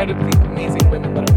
incredibly amazing women that are